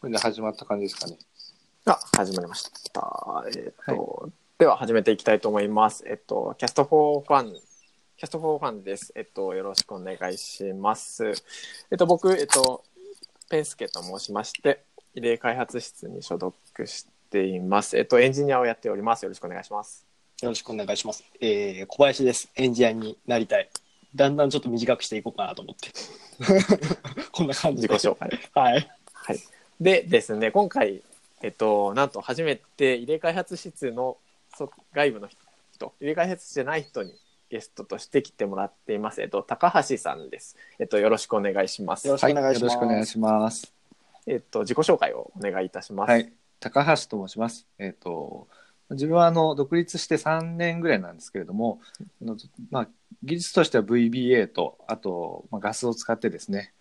これで始まった感じですかね。あ、始まりました。えっ、と、では始めていきたいと思います。えっ、と、 Cast for Fun、Cast for Fun です。えっ、と、よろしくお願いします。えっ、と、僕、えっ、と、ペンスケと申しまして、異例開発室に所属しています。えっ、と、エンジニアをやっております。よろしくお願いします。よろしくお願いします。えー、小林です。エンジニアになりたい。だんだんちょっと短くしていこうかなと思って。こんな感じで。自己紹介。はい。はい。でですね、今回、えっと、なんと初めて異例開発室のそ外部の人、異例開発室じゃない人にゲストとして来てもらっています。えっと、高橋さんです。えっと、よろしくお願いします。よろしくお願いしますよろしくお願いします。えっと、自己紹介をお願いいたします。はい。高橋と申します。えっ、と、自分はあの独立して3年ぐらいなんですけれども、まあ、技術としては VBA と、あと、まあ、ガスを使ってですね、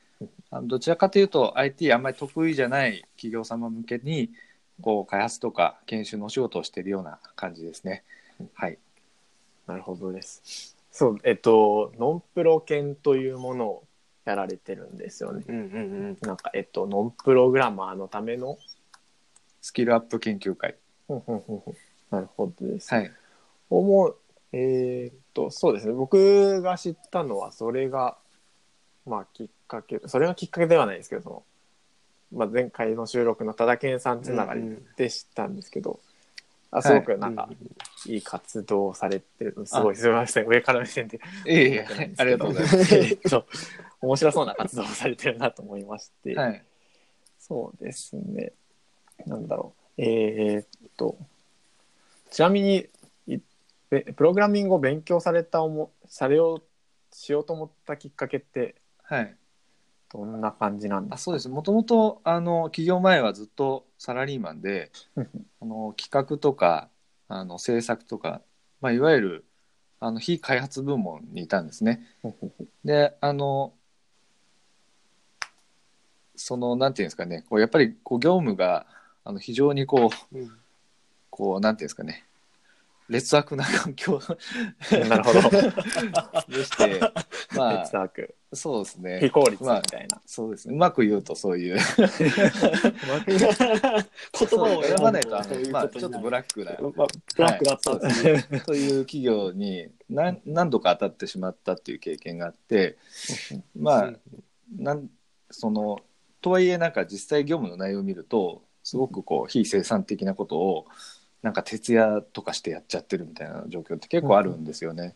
あのどちらかというと IT あんまり得意じゃない企業様向けに、こう、開発とか研修のお仕事をしているような感じですね。はい。なるほどです。そう、えっと、ノンプロ研というものをやられてるんですよね。うんうんうん。なんか、えっと、ノンプログラマーのための、スキルアップ研究会。なるほどです。はい。思う、えーっと、そうですね。僕が知ったのは、それが、まあ、きっかけ、それがきっかけではないですけど、その、まあ、前回の収録の多田健さんつながりで知ったんですけど、あすごくなんか、いい活動をされてる、すごい、すみません、上から目線で。ええありがとうございます。えっと、面白そうな活動をされてるなと思いまして、はい。そうですね。なんだろう。えーっと、ちなみに、プログラミングを勉強されたおも、されよう、しようと思ったきっかけって、はい。どんな感じなんであすそうですもともとあの起業前はずっとサラリーマンであの企画とかあの制作とか、まあ、いわゆるあの非開発部門にいたんですね。かであのそのなんていうんですかねこうやっぱりこう業務があの非常にこううんこうなんていうんですかね劣悪な環境なるほど。でしてま哲あ学。そうですね。非効率みまあたいな。そうですね。うまく言うとそういう。言葉を選ばないとまあ、ちょっとブラックなまあ、ブラックだったんですね。はいという企業に何何度か当たってしまったっていう経験があってまあなんそのとはいえなんか実際業務の内容を見るとすごくこう非生産的なことをなんか徹夜とかしてやっちゃってるみたいな状況って結構あるんですよね。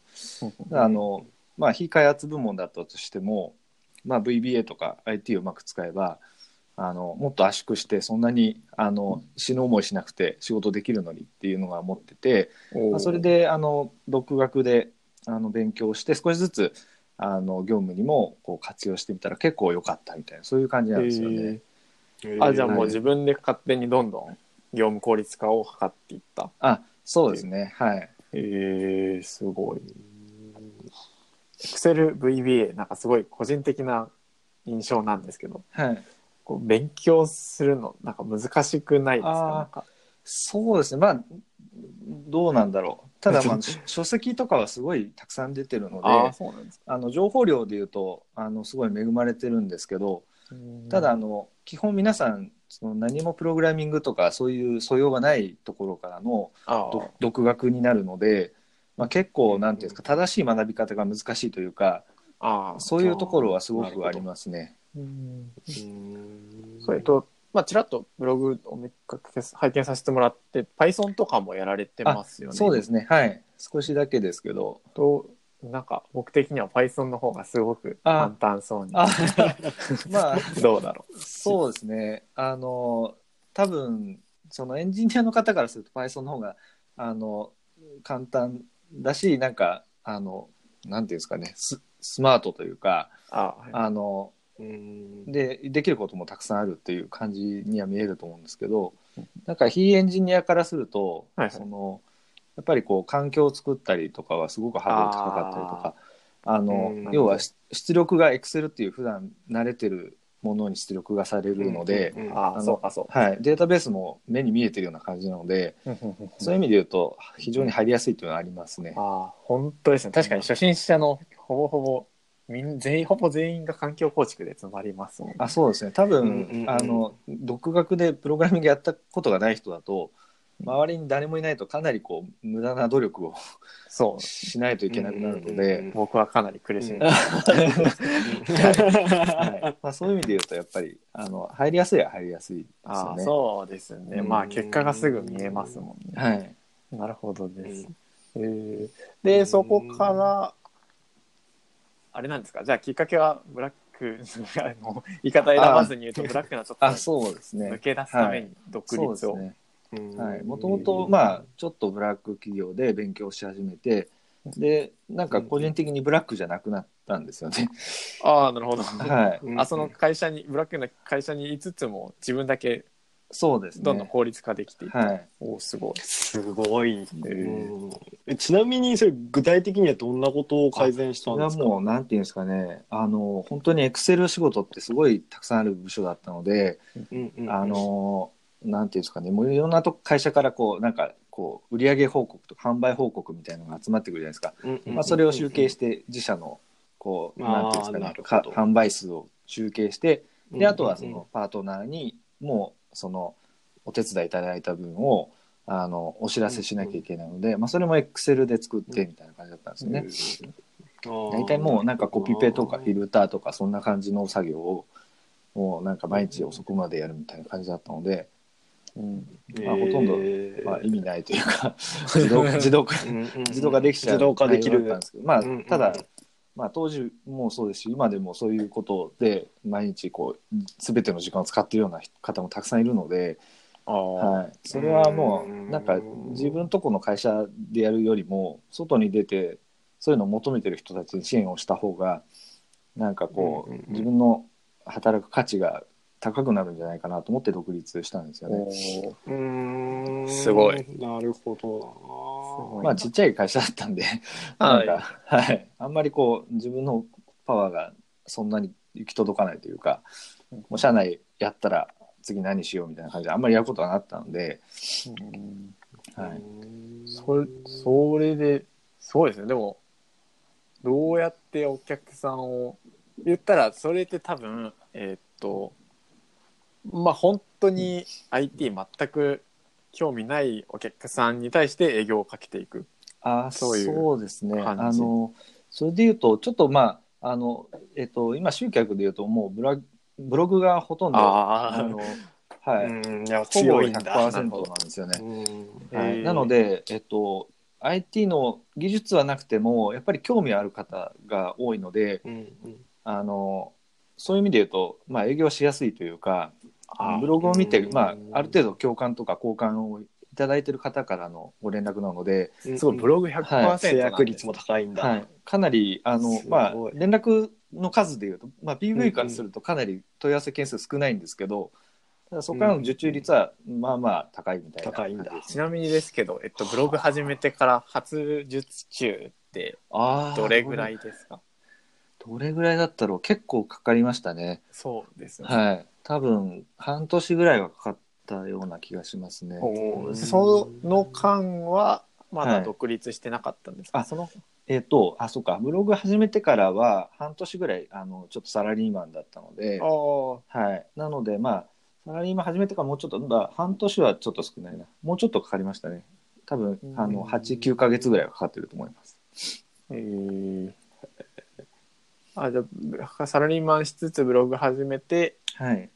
あのまあ非開発部門だったとしても、まあ、VBA とか IT をうまく使えばあのもっと圧縮してそんなにあの死ぬ思いしなくて仕事できるのにっていうのが思ってて、まあ、それであの独学であの勉強して少しずつあの業務にもこう活用してみたら結構良かったみたいなそういう感じなんですよね。あ、じゃあもうはい自分で勝手にどんどん業務効率化を図っていった。あそうですねはい。へえすごい。Excel VBA なんかすごい個人的な印象なんですけど、はい。こう勉強するのなんか難しくないですかそうですね。まあどうなんだろう。ただまあ書 書籍とかはすごいたくさん出てるのであの情報量でいうとあのすごい恵まれてるんですけどただあの基本皆さんその何もプログラミングとかそういう素養がないところからの独学になるので、まあ、結構なんていうんですか正しい学び方が難しいというかあーそういうところはすごくありますね。うんうんそれとまあちらっとブログを拝見させてもらって Python とかもやられてますよね。そうですねはい少しだけですけどとなんか僕的には Python の方がすごく簡あ単そうにあ まあどうだろう。そうですね。あの、多分、そのエンジニアの方からすると Python の方が、あの、簡単だし、なんか、あの、なんていうんですかね、ススマートというか、あーはい。あの、うん。で、できることもたくさんあるっていう感じには見えると思うんですけど、なんか非エンジニアからすると、はいはい。その、やっぱりこう、環境を作ったりとかはすごくハードル高かったりとか、あのうん。要はし出力が Excel っていう普段慣れてるものに出力がされるので、うんああのーそうかそう。はい、データベースも目に見えてるような感じなので、そういう意味で言うと非常に入りやすいというのはありますね。ああ、本当ですね。確かに初心者のほぼほぼみん全員ほぼ全員が環境構築で詰まりますもんね。あそうですね多分、うんうんうんあの独学でプログラミングやったことがない人だと周りに誰もいないとかなりこう無駄な努力をそう。しないといけなくなるのうんうんうん僕はかなり苦しみうん。はいまあ、そういう意味で言うとやっぱりあの入りやすいは入りやすいですよね。そうですね。うんまあ、結果がすぐ見えますもんね。はい、なるほどです。うんえーで、そこから、あれなんですか？じゃあきっかけはブラック、あの言い方選ばずに言うと、ブラックなちょっとあそうですね抜け出すために独立を。ねはい、もともとまあちょっとブラック企業で勉強し始めてでなんか個人的にブラックじゃなくなったんですよね。ああ、なるほど。はい、うん。あその会社に、ブラックな会社にいつつも自分だけそうですね。どんどん効率化できていった。はい、おーすごい。すごい、えちなみにそれ具体的にはどんなことを改善したんですか？もうなんていうんですかね。あの本当にエクセル仕事ってすごいたくさんある部署だったので、うんうん。あのなんていうんですかね。もういろんなと会社からこうなんかこう売上報告とか販売報告みたいなのが集まってくるじゃないですか、うんうんまあ、それを集計して自社のこうなんていうんですかね。か販売数を集計してであとはそうんのパートナーにもうそのお手伝いいただいた分をあのお知らせしなきゃいけないので、まあ、それもエクセルで作ってみたいな感じだったんですよね。大体もうなんかコピペとかフィルターとかそんな感じの作業をもうなんか毎日遅くまでやるみたいな感じだったので、うん。まあほとんどまあ、意味ないというか 自動自動化自動化できちゃう。自動化できるんですけどまあただ、まあ、当時もそうですし今でもそういうことで毎日こう全ての時間を使っているような方もたくさんいるので、はい、それはもううん。なんか自分とこの会社でやるよりも外に出てそういうのを求めてる人たちに支援をした方がなんかこう自分の働く価値が高くなるんじゃないかなと思って独立したんですよね。うーん。すごい。なるほすごどいまあちっちゃい会社だったんで、はい。なんか、はい、あんまりこう自分のパワーがそんなに行き届かないというか、もう社内やったら次何しようみたいな感じであんまりやることがなかったので、はい、それ、それで、そうですね。でも、どうやってお客さんを、言ったら、それって多分、えーっと、まあ本当に IT 全く興味ないお客さんに対して営業をかけていく。あーそういうそうですね。あのそれで言うとちょっとまああの、えっと、今集客で言うともうブラブログがほとんどああの、はい、うんいやほぼ強いんだ100%なんですよね。うん。はい。なので、えっと、IT の技術はなくてもやっぱり興味ある方が多いのでうんうん。あのそういう意味で言うと、まあ、営業しやすいというかブログを見て、うん。まあ、ある程度共感とか交換をいただいてる方からのご連絡なので、うん。すごい、ブログ100%制約率も高いんだ、はい、かなりあのまあ、連絡の数でいうと、まあ、PV からするとかなり問い合わせ件数少ないんですけど、ただそこからの受注率はまあまあ高いみたいな高いんだ。ちなみにですけど、えっと、ブログ始めてから初受注ってどれぐらいですか？どれぐらいだったろう結構かかりましたね。そうですね。はい。多分半年ぐらいはかかったような気がしますね。その間はまだはい。独立してなかったんですか、あそのえっ、とあそうか。ブログ始めてからは半年ぐらいあのちょっとサラリーマンだったので。あー。はい。なのでまあサラリーマン始めてからもうちょっと、まあ、半年はちょっと少ないな。もうちょっとかかりましたね。多分あのうん89か月ぐらいはかかってると思います。えーあじゃあサラリーマンしつつブログ始めてはい。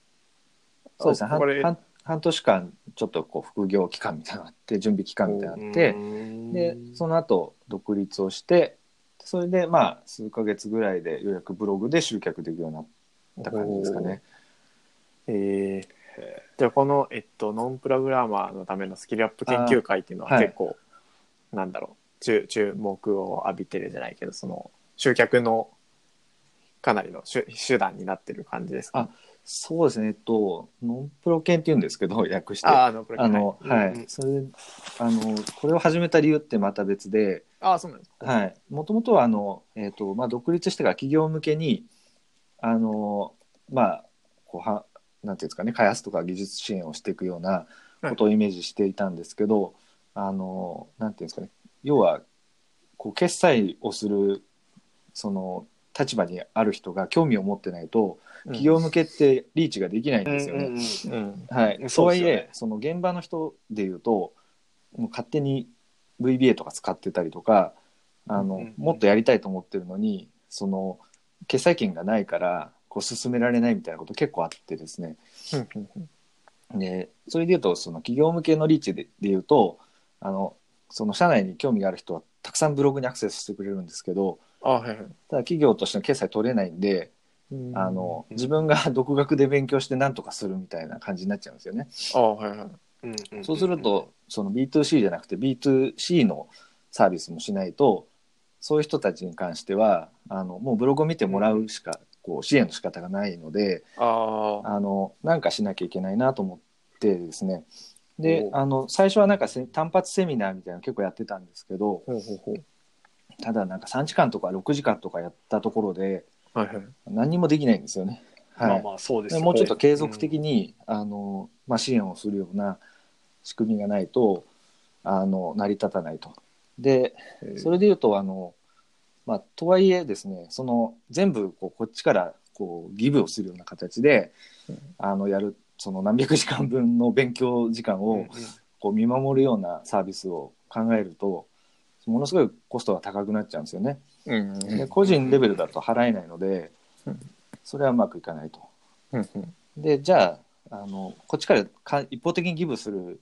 そうですね。これ半半半年間ちょっとこう副業期間みたいなのがあって準備期間みたいなのがあってでその後独立をしてそれでまあ数ヶ月ぐらいでようやくブログで集客できるようになった感じですかね。えーじゃあこの、えっと、ノンプログラマーのためのスキルアップ研究会っていうのはあはい。結構、なんだろう注注目を浴びてるじゃないけどその集客のかなりの手手段になってる感じですか？そうですね、えっと、ノンプロ研って言うんですけど、訳して。ああノンプロあの、ははい。それで、あの、これを始めた理由ってまた別で、ああそうなんですか。はい、もともとは、あの、えっと、まあ、独立してから企業向けに、あの、まあ、こうは、なんていうんですかね、開発とか技術支援をしていくようなことをイメージしていたんですけど、あの、なんていうんですかね、要は、こう、決済をする、その、立場にある人が興味を持ってないと企業向けってリーチができないんですよね。うんはい、そうとはいえその現場の人でいうともう勝手に VBA とか使ってたりとかあの、もっとやりたいと思ってるのにその決済権がないからこう進められないみたいなこと結構あってですね。でそれでいうとその企業向けのリーチででいうとあのその社内に興味がある人はたくさんブログにアクセスしてくれるんですけどあはいはい。ただ企業としての決済取れないんで、あのうん。自分が 独学で勉強して何とかするみたいな感じになっちゃうんですよね。あはいはい。そうすると、その B2C じゃなくて B2C のサービスもしないと、そういう人たちに関しては、あの、もうブログを見てもらうしか、こう、支援の仕方がないので、あああの、なんかしなきゃいけないなと思ってですね。であの、最初はなんかせ単発セミナーみたいなの結構やってたんですけど、ほうほうほうただなんか3時間とか6時間とかやったところで、はいはい何にもできないんですよね。はい。まあまあそうですもうちょっと継続的に、あのまあ、支援をするような仕組みがないとあの成り立たないと。でそれでいうとあの、まあ、とはいえですねその全部こうこっちからこうギブをするような形で、うんあのやるその何百時間分の勉強時間をうんうんこう見守るようなサービスを考えるとものすごいコストが高くなっちゃうんですよね。うんで個人レベルだと払えないのでうんそれはうまくいかないと。でじゃああのこっちからか一方的にギブする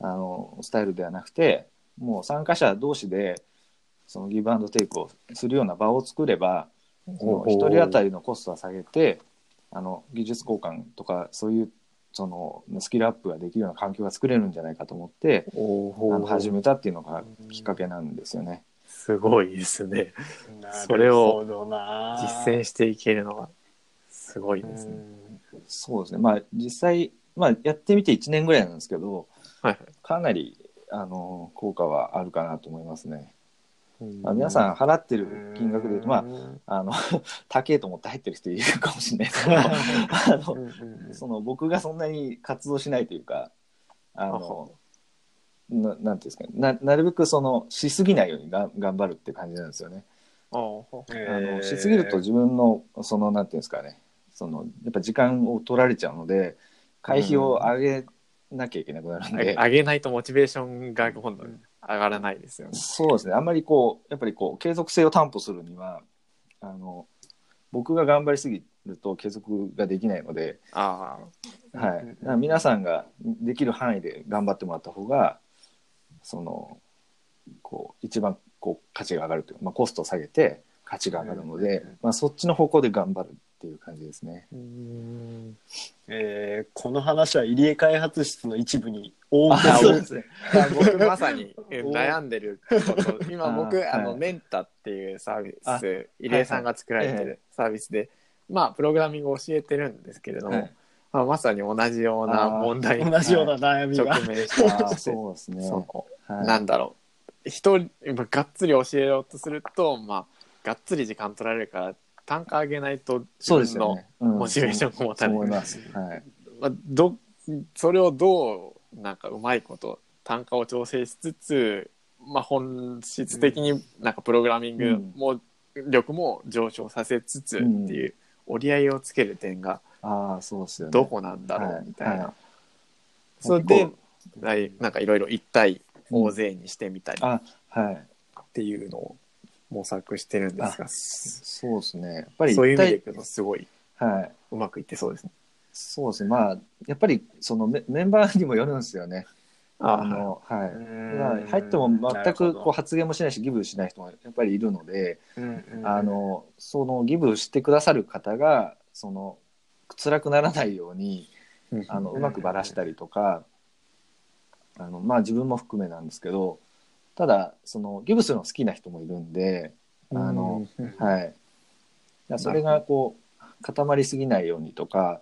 あのスタイルではなくてもう参加者同士でそのギブアンドテイクをするような場を作れば一人当たりのコストは下げてあの技術交換とかそういうそのスキルアップができるような環境が作れるんじゃないかと思ってあの始めたっていうのがきっかけなんですよね。すごいですね。それを実践していけるのは。すごいですね。そうですね。まあ実際、まあ、やってみて1年ぐらいなんですけどはい。かなりあの効果はあるかなと思いますね。あ、皆さん払ってる金額でいうと、まああ、あの 高えと思って入ってる人いるかもしれないですけどあのその僕がそんなに活動しないというかあのななんていうんですかねななるべくそのしすぎないようにが頑張るって感じなんですよね。あのしすぎると自分のそのなんていうんですかねそのやっぱ時間を取られちゃうので会費を上げなきゃいけなくなるんで、上げないとモチベーションが今度上がらないですよね。そうですね。あんまりこうやっぱりこう継続性を担保するにはあの僕が頑張りすぎると継続ができないので、あはい、だから皆さんができる範囲で頑張ってもらった方がそのこう一番こう価値が上がるというか、まあ、コストを下げて価値が上がるので、まあ、そっちの方向で頑張るっていう感じですね。あ。うん。えーこの話は入江開発室の一部に大あ受けそうですね。僕まさに悩んでること今僕あはいあのメンタっていうサービあス入江さんが作られてはいはるサービスでまあプログラミングを教えてるんですけれども、はいまあ、まさに同じような問題に同じような悩み直が。面してそうですね。そのはいなんだろう人まあがっつり教えようとするとまあがっつり時間取られるから単価上げないとそう自分のモチベーションが持たそうない思います。はい。まあ、どそれをどうなんかうまいこと単価を調整しつつ、まあ、本質的になんかプログラミングも、力も上昇させつつっていう折り合いをつける点がああ、そうですよね。どこなんだろはいうみたいな、はい。それではい。なんかいろいろ一対大勢にしてみたりっあ、はい。ていうのを模索してるんですが、そうですね。やっぱりそういう意味でい一くとすごい体はい。うまくいってそうですね。そうですね。まあ、やっぱりそのメメンバーにもよるんですよね。ああの、はい。入っても全くこう発言もしないしギブしない人もやっぱりいるので、うんうんあのそのギブしてくださる方がその辛くならないようにあのうんうまくばらしたりとか、あのまあ自分も含めなんですけどただそのギブするの好きな人もいるんであの、はい、いやそれがこう固まりすぎないようにとか、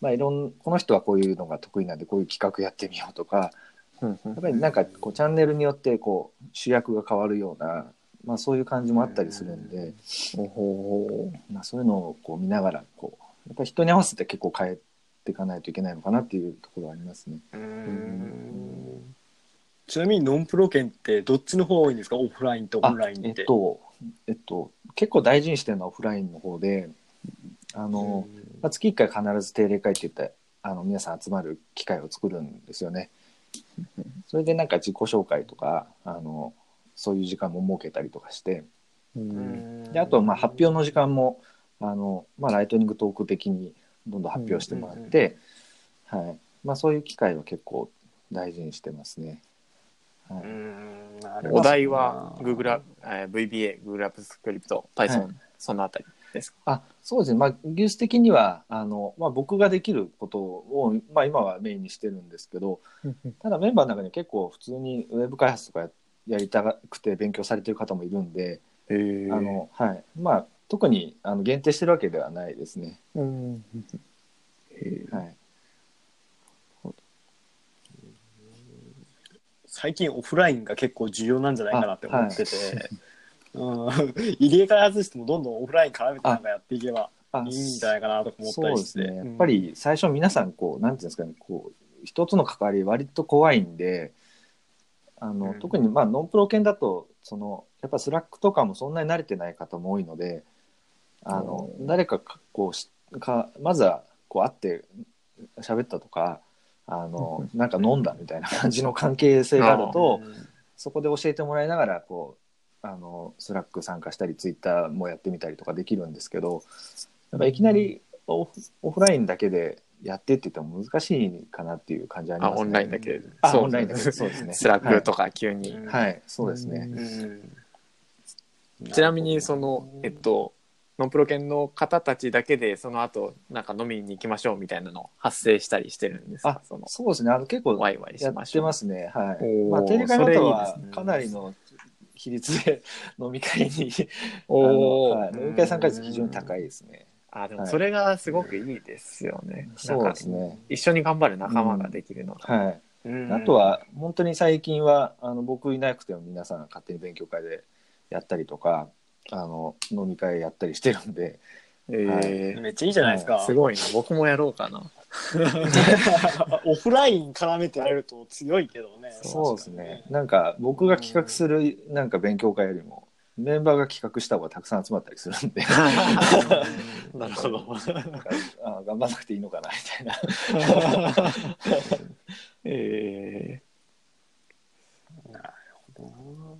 まあ、いろんこの人はこういうのが得意なんでこういう企画やってみようとかやっぱりなんかこうチャンネルによってこう主役が変わるような、まあ、そういう感じもあったりするんで、まあ、そういうのをこう見ながらこうやっぱり人に合わせて結構変えていかないといけないのかなっていうところはありますね。うんちなみにノンプロ券ってどっちの方が多いんですか？オフラインとオンラインって。あえっとえっと、結構大事にしてるのはオフラインの方で、あの、まあ、月1回必ず定例会って言ってあの皆さん集まる機会を作るんですよね。それでなんか自己紹介とかあのそういう時間も設けたりとかしてであとまあ発表の時間もあの、まあ、ライトニングトーク的にどんどん発表してもらって、はいまあ、そういう機会は結構大事にしてますね。はいうんなるほど。お題は Google、えー VBA、Google アップスクリプト、Python、はい。そのあたりですか？あそうですね、まあ、技術的にはあの、まあ、僕ができることを、まあ、今はメインにしてるんですけどただメンバーの中に結構普通にウェブ開発とかややりたくて勉強されてる方もいるんで、えー。あのはい。まあ、特にあの限定してるわけではないですね。うんえーはい、最近オフラインが結構重要なんじゃないかなって思ってて、うん、入り江開発してもどんどんオフライン絡めてなんかやっていけばあいいんじゃないかなとか思ったそうりして。ですね。やっぱり最初皆さんこうなんていうんですかねこう一つの関わり割と怖いんであの、うん。特にまあノンプロ研だとそのやっぱスラックとかもそんなに慣れてない方も多いのであのうん。誰かかこうしかまずはこう会って喋ったとかあのなんか飲んだみたいな感じの関係性があるとそこで教えてもらいながらこうあのスラック参加したりツイッターもやってみたりとかできるんですけどやっぱいきなりオフオフラインだけでやってって言っても難しいかなっていう感じありますね。あオンラインだけで。あオンラインだけでそうですね。Slack とか急に。うんはい、はい、そうですね。うんちなみにその、えっと、ノンプロ研の方たちだけでその後なんか飲みに行きましょうみたいなの発生したりしてるんですか？あそのそうですね。あの結構ワイワイしやし。てますね。はおい。ーまあテレカの方はかなりの比率で飲み会におはい、飲み会参加率非常に高いですね。あでもそれがすごくいいですよね。そうですね。一緒に頑張る仲間ができるのが。はい。うんあとは本当に最近はあの僕いなくても皆さん勝手に勉強会でやったりとかあの飲み会やったりしてるんでえめっちゃいいじゃないですか。ー、すごいな。僕もやろうかな。オフライン絡めてやると強いけどね。そうですねなんか僕が企画するなんか勉強会よりもメンバーが企画した方がたくさん集まったりするんで なるほど。なんかあ頑張らなくていいのかなみたいな えなるほど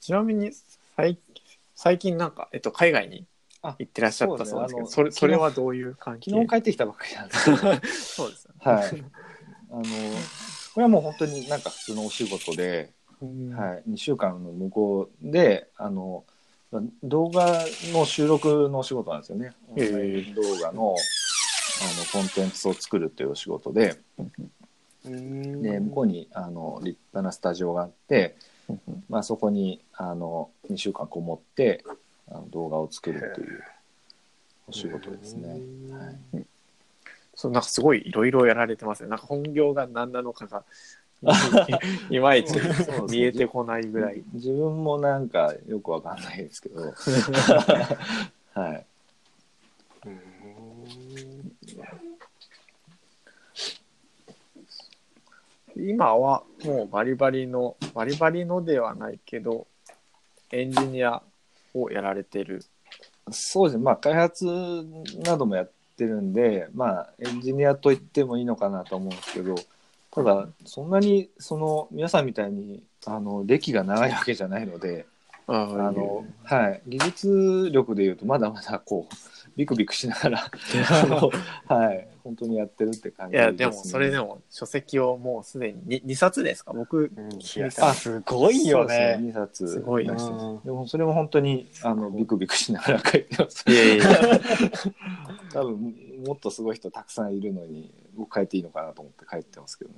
ちなみに最最近なんか、えっと、海外にあ行ってらっしゃったそうですけど、それそれはどういう関係？昨日帰ってきたばっかりなんです。け どそうですよね。はい。あのこれはもう本当になんか普通のお仕事で、うん。はい、2週間の向こうであの動画の収録のお仕事なんですよね。へえ。オンライン動画のあのコンテンツを作るっていうお仕事で。うん。で向こうにあの立派なスタジオがあって、まあ、そこにあの2週間こもってあの動画を作るというお仕事ですね。はい。そうなんかすごいいろいろやられてますね。なんか本業が何なのかが いまいち見えてこないぐらい。自分もなんかよくわかんないですけど、はい、うん今はもうバリバリのバリバリのではないけどエンジニアをやられてる。そうですね、まあ、開発などもやってるんで、まあ、エンジニアと言ってもいいのかなと思うんですけど、ただ、そんなにその皆さんみたいにあの歴が長いわけじゃないので、ああのはい、技術力でいうと、まだまだこうビクビクしながら あの、はい、本当にやってるって感じいやでもそれでも書籍をもうすでに 2, 冊ですか？僕いやすごいよね。2冊。すごい出してうん。でもそれも本当にあのビクビクしながら書いてます。いやいや 多分もっとすごい人たくさんいるのに僕書いていいのかなと思って書いてますけどね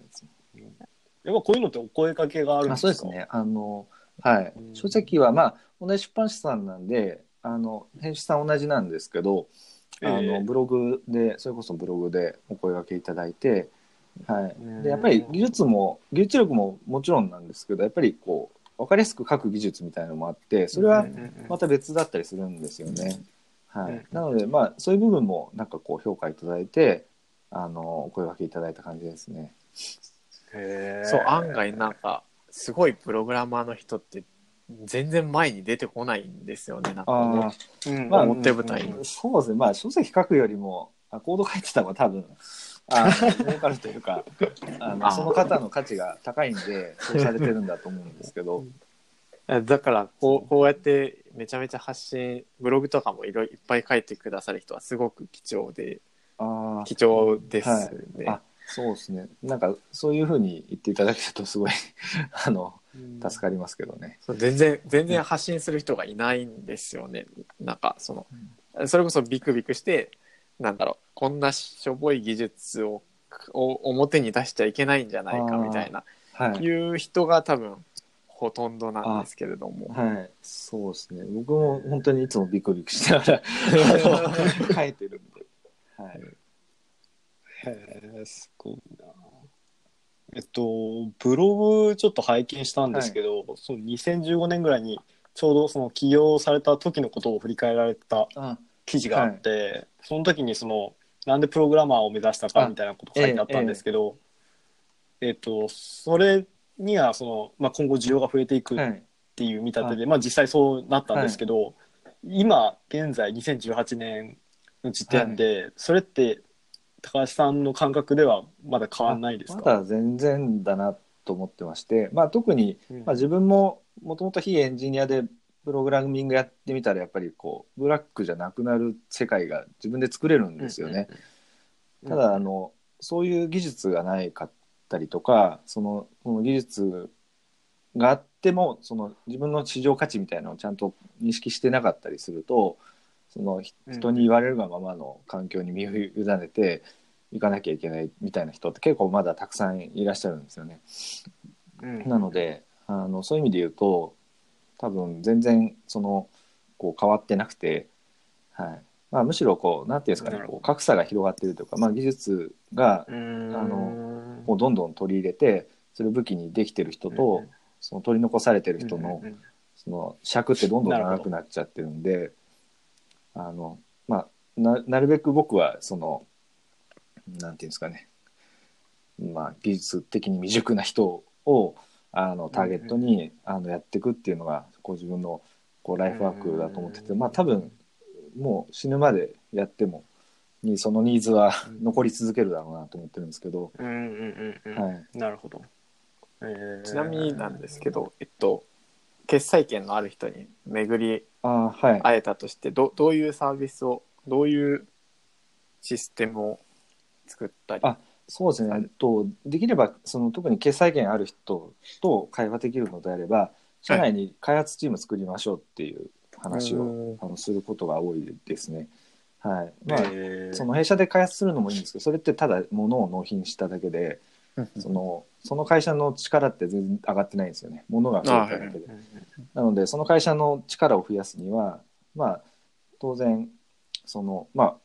いやっぱこういうのってお声かけがあるんあですか？そうですね。あのはい。うん。書籍はまあ同じ出版社さんなんであの編集さん同じなんですけどあの、ええ。ブログでそれこそブログでお声掛けいただいて、はい。うん。でやっぱり技術も技術力ももちろんなんですけどやっぱりこう分かりやすく書く技術みたいなのもあってそれはまた別だったりするんですよね。はい。うん。なのでまあそういう部分もなんかこう評価いただいてあのお声掛けいただいた感じですね。へー。そう案外なんかすごいプログラマーの人って全然前に出てこないんですよねなんかね。あうん。まあ表舞台に。あそうですね。まあ書籍書くよりもあコード書いてた方が多分あの 儲かるというかあのその方の価値が高いんでそうされてるんだと思うんですけど。だからこうこうやってめちゃめちゃ発信ブログとかもいろいろいっぱい書いてくださる人はすごく貴重でああ貴重ですね、あそうですね。なんかそういうふうに言っていただけるとすごい あの助かりますけどね。そう全然全然発信する人がいないんですよねなんかそのそれこそビクビクしてなんだろうこんなしょぼい技術をを表に出しちゃいけないんじゃないかみたいなはいいう人が多分ほとんどなんですけれどもはい、そうですね。僕も本当にいつもビクビクしながら 書いてるんで。はい。へえ、すごいな。えっと、ブログちょっと拝見したんですけど、その2015年ぐらいにちょうどその起業された時のことを振り返られたあ、記事があって、その時にそのなんでプログラマーを目指したかあみたいなこと書いてあったんですけど、えっと、それにはその、まあ、今後需要が増えていくっはい。ていう見立てで、まあ、実際そうなったんですけど、今現在2018年の時点で、それって高橋さんの感覚ではまだ変わらないですか、まだ全然だなと思ってまして、まあ、特に、うん。まあ、自分ももともと非エンジニアでプログラミングやってみたらやっぱりこうブラックじゃなくなる世界が自分で作れるんですよね。うんただあのそういう技術がないかったりとかそのこの技術があってもその自分の市場価値みたいなのをちゃんと認識してなかったりするとその人に言われるがままの環境に身を委ねていかなきゃいけないみたいな人って結構まだたくさんいらっしゃるんですよね。うん。なのであのそういう意味で言うと多分全然そのこう変わってなくて、はい。まあ、むしろこうなんていうんですかねこう格差が広がってるというか、まあ、技術がうん。あのもうどんどん取り入れてそれを武器にできてる人と、うんその取り残されてる人の,、その尺ってどんどん長くなっちゃってるんであの、まあ、ななるべく僕はそのなんていうんですかね、まあ、技術的に未熟な人をあのターゲットに、あのやっていくっていうのがこう自分のこうライフワークだと思ってて、うんまあ多分もう死ぬまでやってもにそのニーズは残り続けるだろうなと思ってるんですけど、うんうんうんうん。はい、なるほど、えー。ちなみになんですけど、えっと、決済権のある人に巡りあーはい。会えたとしてどどういうサービスをどういうシステムを作ったり？あそうですね、えっと、できればその特に決済権ある人と会話できるのであれば社内に開発チーム作りましょうっていう話を、うんあのすることが多いですね。はい。まあえー。その弊社で開発するのもいいんですけどそれってただ物を納品しただけでそのその会社の力って全然上がってないんですよね。物が増えただけで。なのでその会社の力を増やすにはまあ当然そのまあ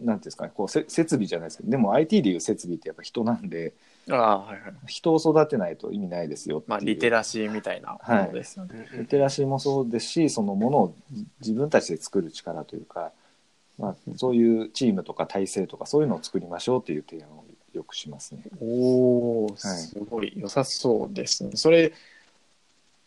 なんていうんですかねこうせ設備じゃないですけどでも IT でいう設備ってやっぱ人なんでああはいはい。人を育てないと意味ないですよまあリテラシーみたいなものですよね、リテラシーもそうですしそのものを自分たちで作る力というか、まあ、そういうチームとか体制とかそういうのを作りましょうっていう提案をよくしますね。おおすごい。良さそうですね、それ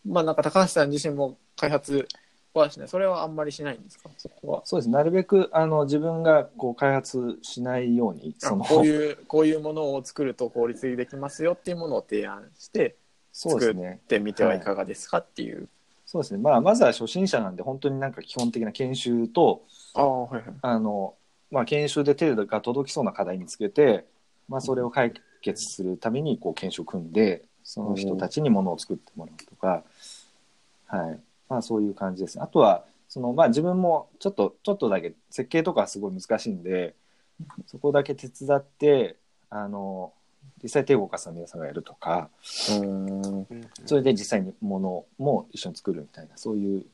まあなんか高橋さん自身も開発はしない？それはあんまりしないんですか？そこは。そうです。なるべくあの自分がこう開発しないようにそのこういうこういうものを作ると効率的にできますよっていうものを提案して作ってみてはいかがですかっていう、そうですね。まあまずは初心者なんで本当になんか基本的な研修とああはいはい。あの、まあ、研修で手が届きそうな課題見つけて、まあ、それを解決するためにこう研修を組んでその人たちにものを作ってもらうとか、はい。まあ、そういう感じです。あとはその、まあ、自分もちょっとちょっとだけ設計とかはすごい難しいんでそこだけ手伝ってあの実際手を動かす皆さんがやるとかうん。それで実際にものも一緒に作るみたいなそういう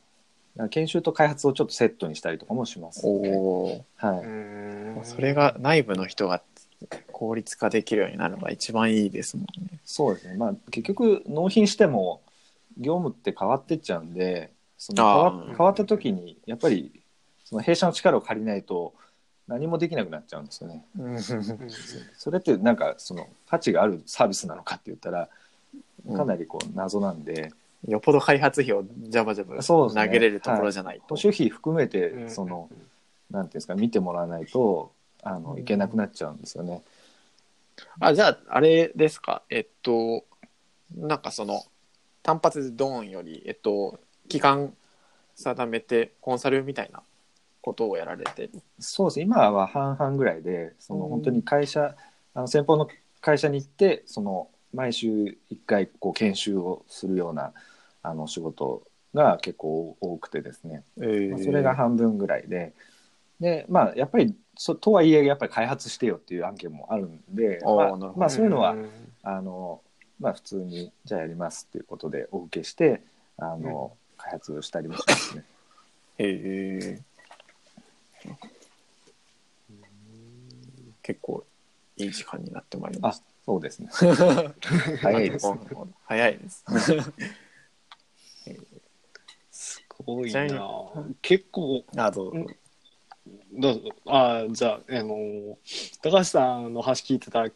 研修と開発をちょっとセットにしたりとかもします、おね。おはい。ーそれが内部の人が効率化できるようになるのが一番いいですもんね。そうですね、まあ、結局納品しても業務って変わってっちゃうんでその変あわー変わった時にやっぱりその弊社の力を借りないと何もできなくなっちゃうんですよね。それってなんかその価値があるサービスなのかって言ったらかなりこう謎なんで、よっぽど開発費をジャバジャバ投げれるところじゃないと。保守費含めてうん。その、なんていうんですか見てもらわないとあのいけなくなっちゃうんですよね。あ、じゃあ、あれですか？えっと、なんかその、単発でドーンより、えっと、期間定めてコンサルみたいなことをやられてる。そうですね今は半々ぐらいでそのうん本当に会社あの先方の会社に行ってその毎週1回こう研修をするようなあの仕事が結構多くてですね、まあそれが半分ぐらいででまあやっぱりそとはいえやっぱり開発してよっていう案件もあるんで、まあまあ、そういうのは、んあのまあ普通にじゃあやりますっていうことでお受けしてあの、開発したりもしますね。へえ。結構いい時間になってまいりまあしそうですね。た。早いですね。早いです。すごいな結構あ、どうぞ。どうぞ。あじゃあ、あの高橋さんの話聞いてたら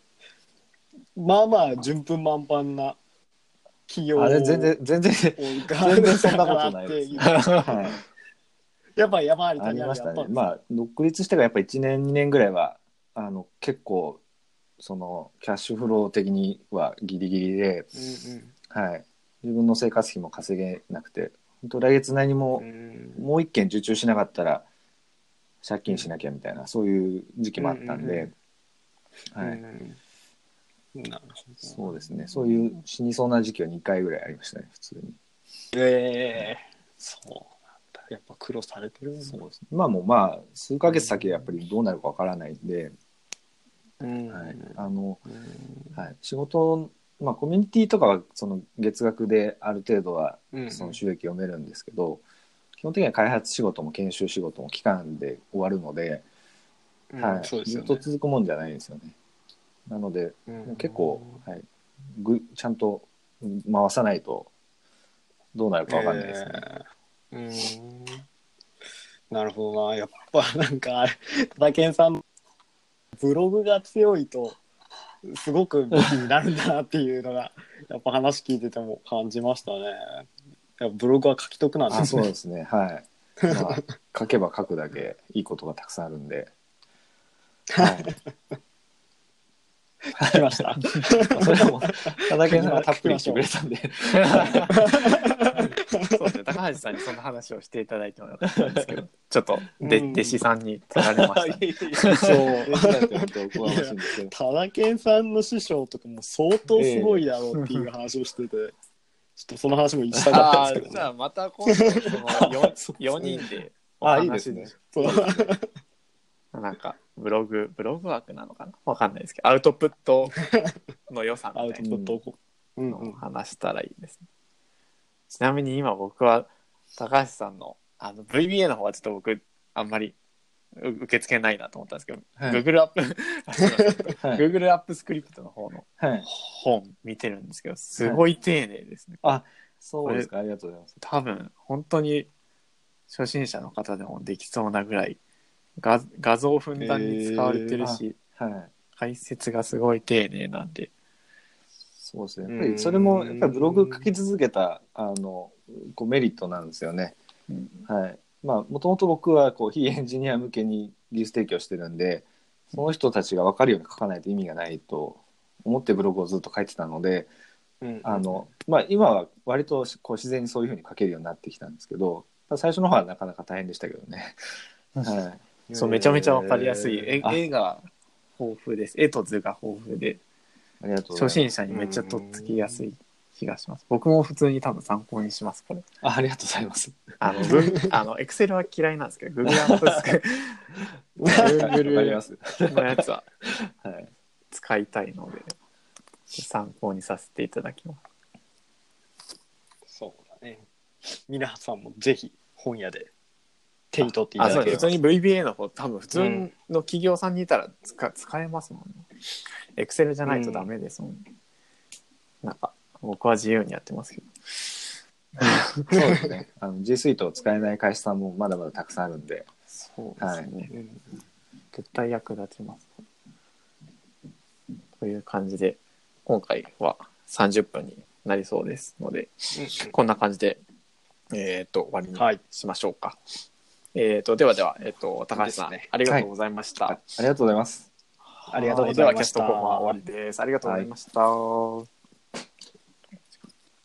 まあまあ順風満帆な企業あれ全然全然全全然そんなことないです。はい。やっぱり山ありあり谷あましたね。まあ独立してからやっぱ1年2年ぐらいはあの結構そのキャッシュフロー的にはギリギリで、はい、自分の生活費も稼げなくて本当来月何も、もう一件受注しなかったら借金しなきゃみたいなそういう時期もあったんで、はい、うん。なるほど。そうですね。そういう死にそうな時期は2回ぐらいありましたね普通に。ええそうなんだ。やっぱ苦労されてるそうですね。今もまあ数ヶ月先やっぱりどうなるかわからないんで、うん。はい、あのうん。はい、仕事、まあ、コミュニティとかはその月額である程度はうん。その収益を埋めるんですけど、基本的には開発仕事も研修仕事も期間で終わるので、うんはい。ずっと続くもんじゃないんですよね。なので、うん。結構、はい、ぐちゃんと回さないとどうなるかわかんないですね。えー。うん。なるほどな。やっぱなんかあれ田健さんブログが強いとすごく武器になるんだなっていうのがやっぱ話聞いてても感じましたねやブログは書き得なんであすねそうですね。はい。まあ、書けば書くだけいいことがたくさんあるんで。はい。聞きました それはもう、田中さんがたっぷり言ってくれたんで。そうですね、高橋さんにそんな話をしていただいてもよかったんですけど、ちょっとで、うん弟子さんに取られましたね。そうタナケンさんの師匠とかも相当すごいだろうっていう話をしてて、ちょっとその話もしたかったんですけど、ね、じゃあまた今度、その 4, 4 人でおあ、話いいですね。そう。なんか、ブログ、ブログ枠なのかな？わかんないですけど、アウトプットの良さアウトみたいプットを、うんなの話したらいいですね。ちなみに今僕は、高橋さんの、あの、VBA の方はちょっと僕、あんまりう受け付けないなと思ったんですけど、はい Google アップ、はい。Google アップスクリプトの方のはい。本見てるんですけど、すごい丁寧ですね。あ、そうですか。ありがとうございます。多分、本当に初心者の方でもできそうなぐらい、画画像ふんだんに使われてるし、はい。解説がすごい丁寧なんで、そうですね。やっぱりそれも、やっぱりブログ書き続けた、あの、こうメリットなんですよね。うんはい。まあ、もともと僕は、こう、非エンジニア向けに技術提供してるんで、その人たちが分かるように書かないと意味がないと思ってブログをずっと書いてたので、うんあの、まあ、今は割とこう自然にそういうふうに書けるようになってきたんですけど、最初の方はなかなか大変でしたけどね。はい。そう、めちゃめちゃわかりやすい。絵あ絵が豊富です。絵と図が豊富で、ありがとう。初心者にめっちゃとっつきやすい気がします。僕も普通に多分参考にします、これ。あありがとうございます。あの、文あの、エクセルは嫌いなんですけど、Google アップスク わかります。のやつははい。使いたいので、参考にさせていただきます。そうだね皆さんもぜひ本屋で手に取っていたあ、そうです。だければ普通に VBA の方、多分普通の企業さんにいたら使使えますもんね。エクセルじゃないとダメですもん、ねなんか、僕は自由にやってますけど。そうですね。あの G Suite を使えない会社さんもまだまだたくさんあるんで、そうですね。うん絶対役立ちます。という感じで、今回は30分になりそうですので、こんな感じで、えっ、と、終わりはいにしましょうか。えっ、と、ではでは、えっ、と、高橋さん、ねありがとうございました。あありがとうございます。ありがとうございましたでは、キャスト後半は終わりです。ありがとうございました。